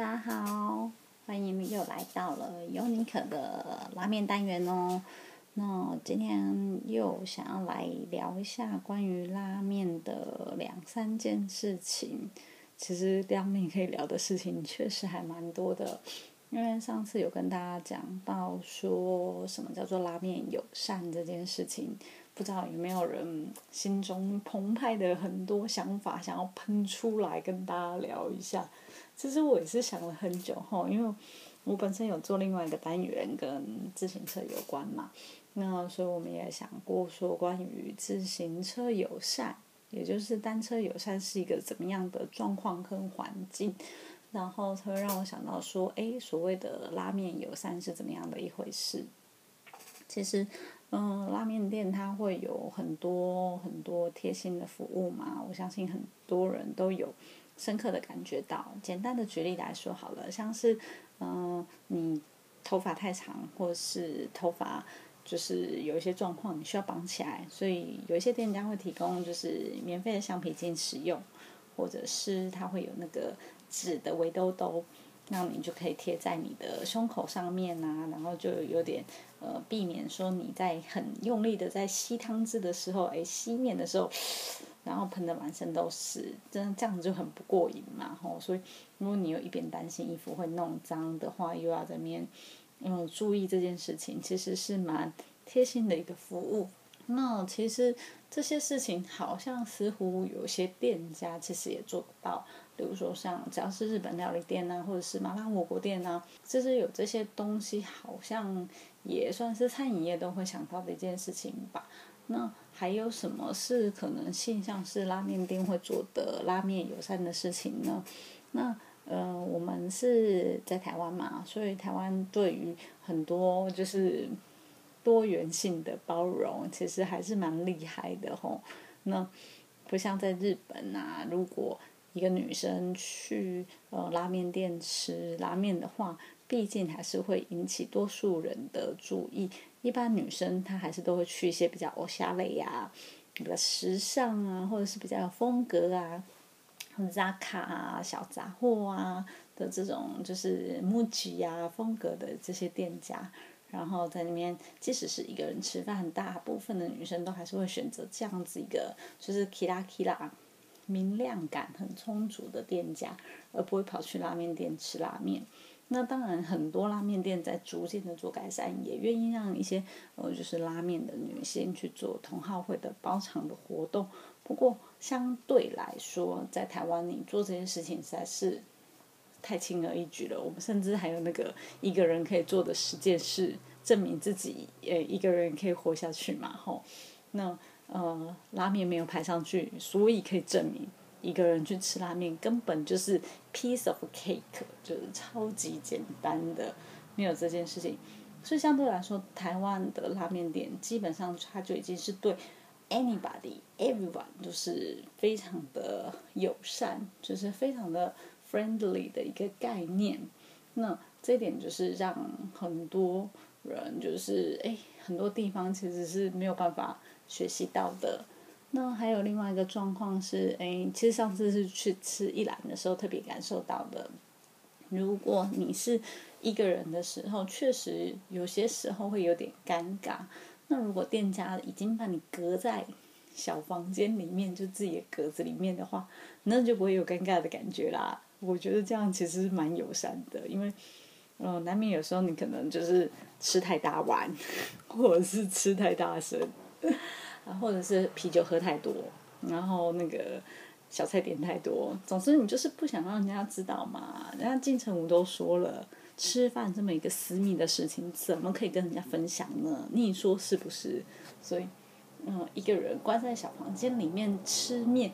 大家好，欢迎又来到了尤尼可的拉面单元哦。那今天又想要来聊一下关于拉面的两三件事情。其实拉面可以聊的事情确实还蛮多的，因为上次有跟大家讲到说什么叫做拉面友善这件事情，不知道有没有人心中澎湃的很多想法想要喷出来跟大家聊一下。其实我也是想了很久哈，因为我本身有做另外一个单元跟自行车有关嘛，那所以我们也想过说关于自行车友善，也就是单车友善是一个怎么样的状况跟环境，然后才会让我想到说，哎，所谓的拉面友善是怎么样的一回事？其实，嗯，拉面店它会有很多很多贴心的服务嘛，我相信很多人都有。深刻的感觉到，简单的举例来说好了，像是，嗯，你头发太长，或是头发就是有一些状况，你需要绑起来，所以有一些店家会提供就是免费的橡皮筋使用，或者是它会有那个纸的围兜兜，那你就可以贴在你的胸口上面啊，然后就有点呃避免说你在很用力的在吸汤汁的时候，哎，吸面的时候。然后喷的满身都是，真的这样子就很不过瘾嘛吼。所以如果你有一边担心衣服会弄脏的话，又要在面嗯注意这件事情，其实是蛮贴心的一个服务。那其实这些事情好像似乎有些店家其实也做不到，比如说像只要是日本料理店啊，或者是麻辣火锅店啊，其实有这些东西，好像也算是餐饮业都会想到的一件事情吧。那还有什么是可能性，像是拉面店会做的拉面友善的事情呢？那呃，我们是在台湾嘛，所以台湾对于很多就是多元性的包容，其实还是蛮厉害的吼。那不像在日本啊，如果一个女生去呃拉面店吃拉面的话，毕竟还是会引起多数人的注意。一般女生她还是都会去一些比较欧夏类呀，比较时尚啊，或者是比较有风格啊，很扎卡啊、小杂货啊的这种就是木吉呀风格的这些店家，然后在里面，即使是一个人吃饭，大部分的女生都还是会选择这样子一个就是 kira kira 明亮感很充足的店家，而不会跑去拉面店吃拉面。那当然，很多拉面店在逐渐的做改善，也愿意让一些呃，就是拉面的女性去做同好会的包场的活动。不过相对来说，在台湾你做这件事情实在是太轻而易举了。我们甚至还有那个一个人可以做的十件事，证明自己呃一个人可以活下去嘛吼。那呃拉面没有排上去，所以可以证明。一个人去吃拉面，根本就是 piece of cake，就是超级简单的，没有这件事情。所以相对来说，台湾的拉面店基本上它就已经是对 anybody everyone 就是非常的友善，就是非常的 friendly 的一个概念。那这点就是让很多人就是哎，很多地方其实是没有办法学习到的。那还有另外一个状况是，哎，其实上次是去吃一兰的时候特别感受到的。如果你是一个人的时候，确实有些时候会有点尴尬。那如果店家已经把你隔在小房间里面，就自己的格子里面的话，那就不会有尴尬的感觉啦。我觉得这样其实蛮友善的，因为，嗯，难免有时候你可能就是吃太大碗，或者是吃太大声。啊，或者是啤酒喝太多，然后那个小菜点太多，总之你就是不想让人家知道嘛。人家金城武都说了，吃饭这么一个私密的事情，怎么可以跟人家分享呢？你说是不是？所以，嗯，一个人关在小房间里面吃面，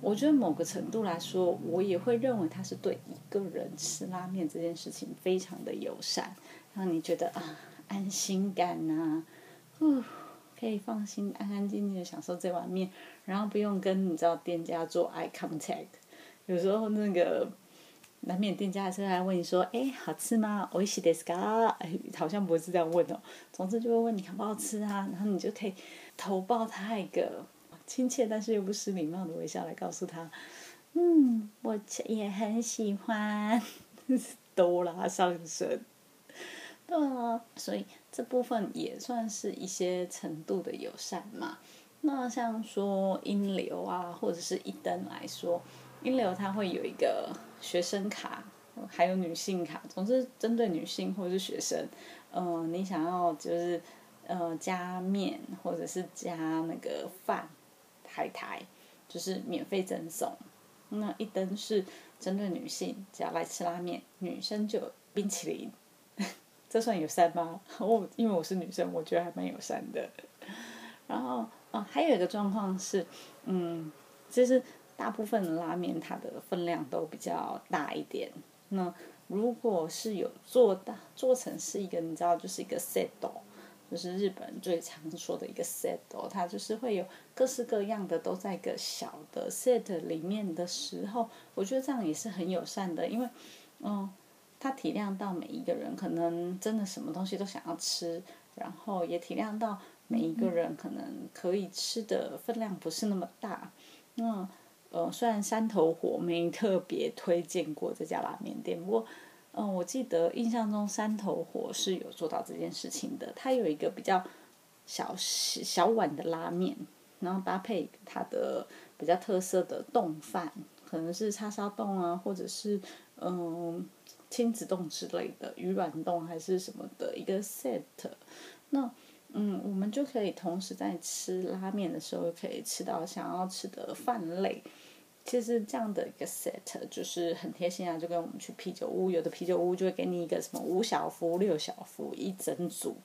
我觉得某个程度来说，我也会认为他是对一个人吃拉面这件事情非常的友善，让你觉得啊安心感呐，呼。可以放心、安安静静的享受这碗面，然后不用跟你知道店家做 eye contact。有时候那个难免店家还是来问你说：“哎，好吃吗？おいしいですか？”哎，好像不是这样问哦。总之就会问你好不好吃啊，然后你就可以投报他一个亲切但是又不失礼貌的微笑来告诉他：“嗯，我也很喜欢。” 都拉上身。 对啊，所以这部分也算是一些程度的友善嘛。那像说英流啊，或者是一登来说，英流它会有一个学生卡，还有女性卡，总之针对女性或者是学生，嗯，你想要就是呃加面或者是加那个饭海苔，就是免费赠送。那一登是针对女性，只要来吃拉面，女生就冰淇淋。这算友善吗？我因为我是女生，我觉得还蛮友善的。然后啊，还有一个状况是，嗯，其实大部分的拉面它的分量都比较大一点。那如果是有做大做成是一个，你知道，就是一个 set，就是日本最常说的一个 set，它就是会有各式各样的都在一个小的 set 里面的时候，我觉得这样也是很友善的，因为，嗯。他体谅到每一个人可能真的什么东西都想要吃，然后也体谅到每一个人可能可以吃的分量不是那么大。那呃，虽然山头火没特别推荐过这家拉面店，不过嗯，我记得印象中山头火是有做到这件事情的。它有一个比较小小碗的拉面，然后搭配它的比较特色的冻饭，可能是叉烧冻啊，或者是嗯。亲子冻之类的鱼软冻还是什么的一个 set，那嗯，我们就可以同时在吃拉面的时候，可以吃到想要吃的饭类。其实这样的一个 set 就是很贴心啊，就跟我们去啤酒屋，有的啤酒屋就会给你一个什么五小福、六小福一整组。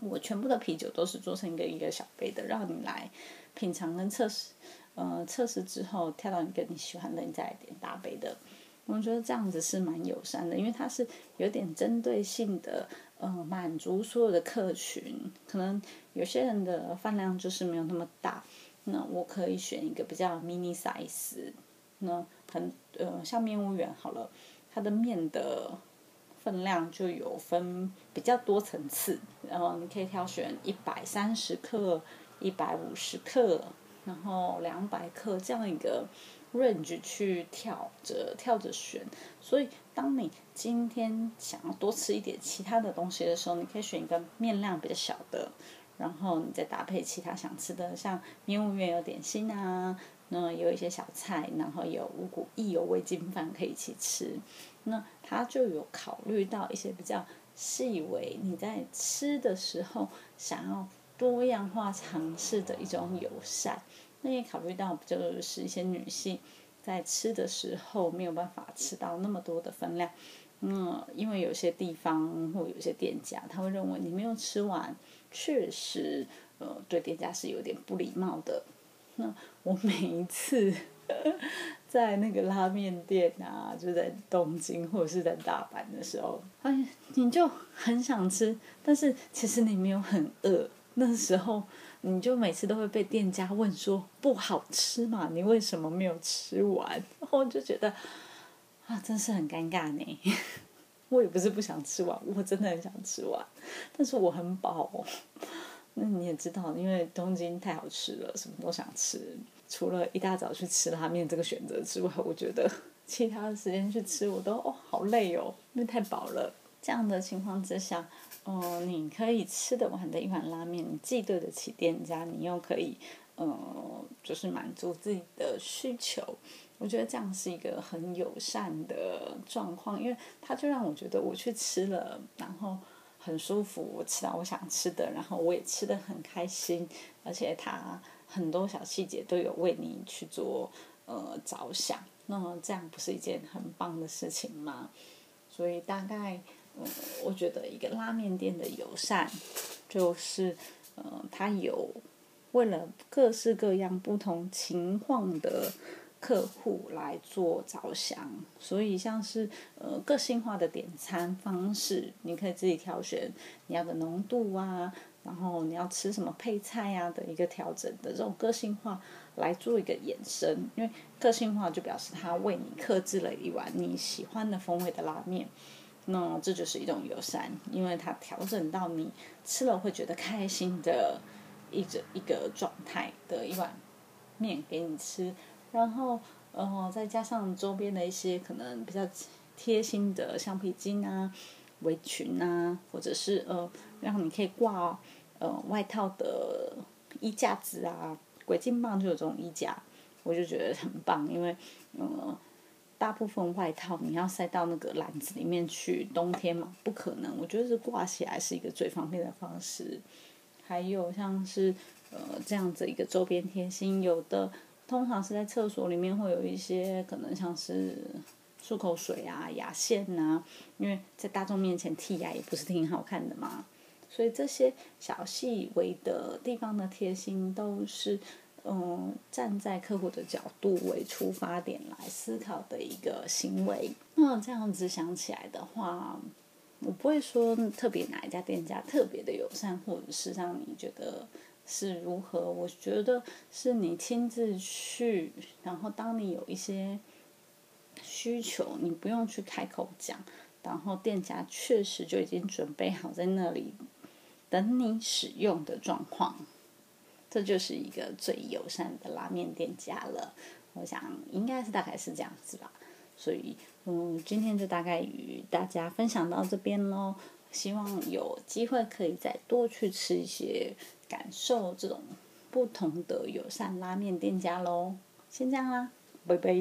我全部的啤酒都是做成一个一个小杯的，让你来品尝跟测试。呃，测试之后挑到一个你喜欢的，你再来点大杯的。我觉得这样子是蛮友善的，因为它是有点针对性的，呃，满足所有的客群。可能有些人的饭量就是没有那么大，那我可以选一个比较 mini size，那很呃，像面屋园好了，它的面的分量就有分比较多层次，然后你可以挑选一百三十克、一百五十克，然后两百克这样一个。Range 去跳着跳着选，所以当你今天想要多吃一点其他的东西的时候，你可以选一个面量比较小的，然后你再搭配其他想吃的，像面务园有点心啊，那有一些小菜，然后有五谷意有味精饭可以一起吃，那它就有考虑到一些比较细微，你在吃的时候想要多样化尝试的一种友善。那也考虑到，就是一些女性在吃的时候没有办法吃到那么多的分量，嗯，因为有些地方或有些店家他会认为你没有吃完，确实，呃，对店家是有点不礼貌的。那我每一次在那个拉面店啊，就在东京或者是在大阪的时候，哎，你就很想吃，但是其实你没有很饿，那时候。你就每次都会被店家问说不好吃嘛？你为什么没有吃完？然后我就觉得啊，真是很尴尬呢。我也不是不想吃完，我真的很想吃完，但是我很饱。哦那你也知道，因为东京太好吃了，什么都想吃。除了一大早去吃拉面这个选择之外，我觉得其他的时间去吃我都哦好累哦，因为太饱了。这样的情况之下。哦，你可以吃得完的一碗拉面，你既对得起店家，你又可以，呃，就是满足自己的需求。我觉得这样是一个很友善的状况，因为他就让我觉得我去吃了，然后很舒服，我吃到我想吃的，然后我也吃得很开心，而且他很多小细节都有为你去做呃着想，那么这样不是一件很棒的事情吗？所以大概。嗯，我觉得一个拉面店的友善，就是，呃，他有为了各式各样不同情况的客户来做着想，所以像是呃个性化的点餐方式，你可以自己挑选你要的浓度啊，然后你要吃什么配菜呀的一个调整的这种个性化来做一个衍生，因为个性化就表示他为你克制了一碗你喜欢的风味的拉面。那这就是一种友善，因为它调整到你吃了会觉得开心的一整一个状态的一碗面给你吃，然后呃再加上周边的一些可能比较贴心的橡皮筋啊、围裙啊，或者是呃，让你可以挂呃外套的衣架子啊。鬼金棒就有这种衣架，我就觉得很棒，因为呃，大部分外套你要塞到那个篮子里面去，冬天嘛不可能。我觉得是挂起来是一个最方便的方式。还有像是呃这样子一个周边贴心，有的通常是在厕所里面会有一些可能像是漱口水啊、牙线呐，因为在大众面前剔牙也不是挺好看的嘛。所以这些小细微的地方的贴心，都是嗯站在客户的角度为出发点来思考的一个行为。那这样子想起来的话，我不会说特别哪一家店家特别的友善，或者是让你觉得是如何。我觉得是你亲自去，然后当你有一些需求，你不用去开口讲，然后店家确实就已经准备好在那里。等你使用的状况，这就是一个最友善的拉面店家了。我想应该是大概是这样子吧。所以，嗯，今天就大概与大家分享到这边喽。希望有机会可以再多去吃一些，感受这种不同的友善拉面店家喽。先这样啦，拜拜。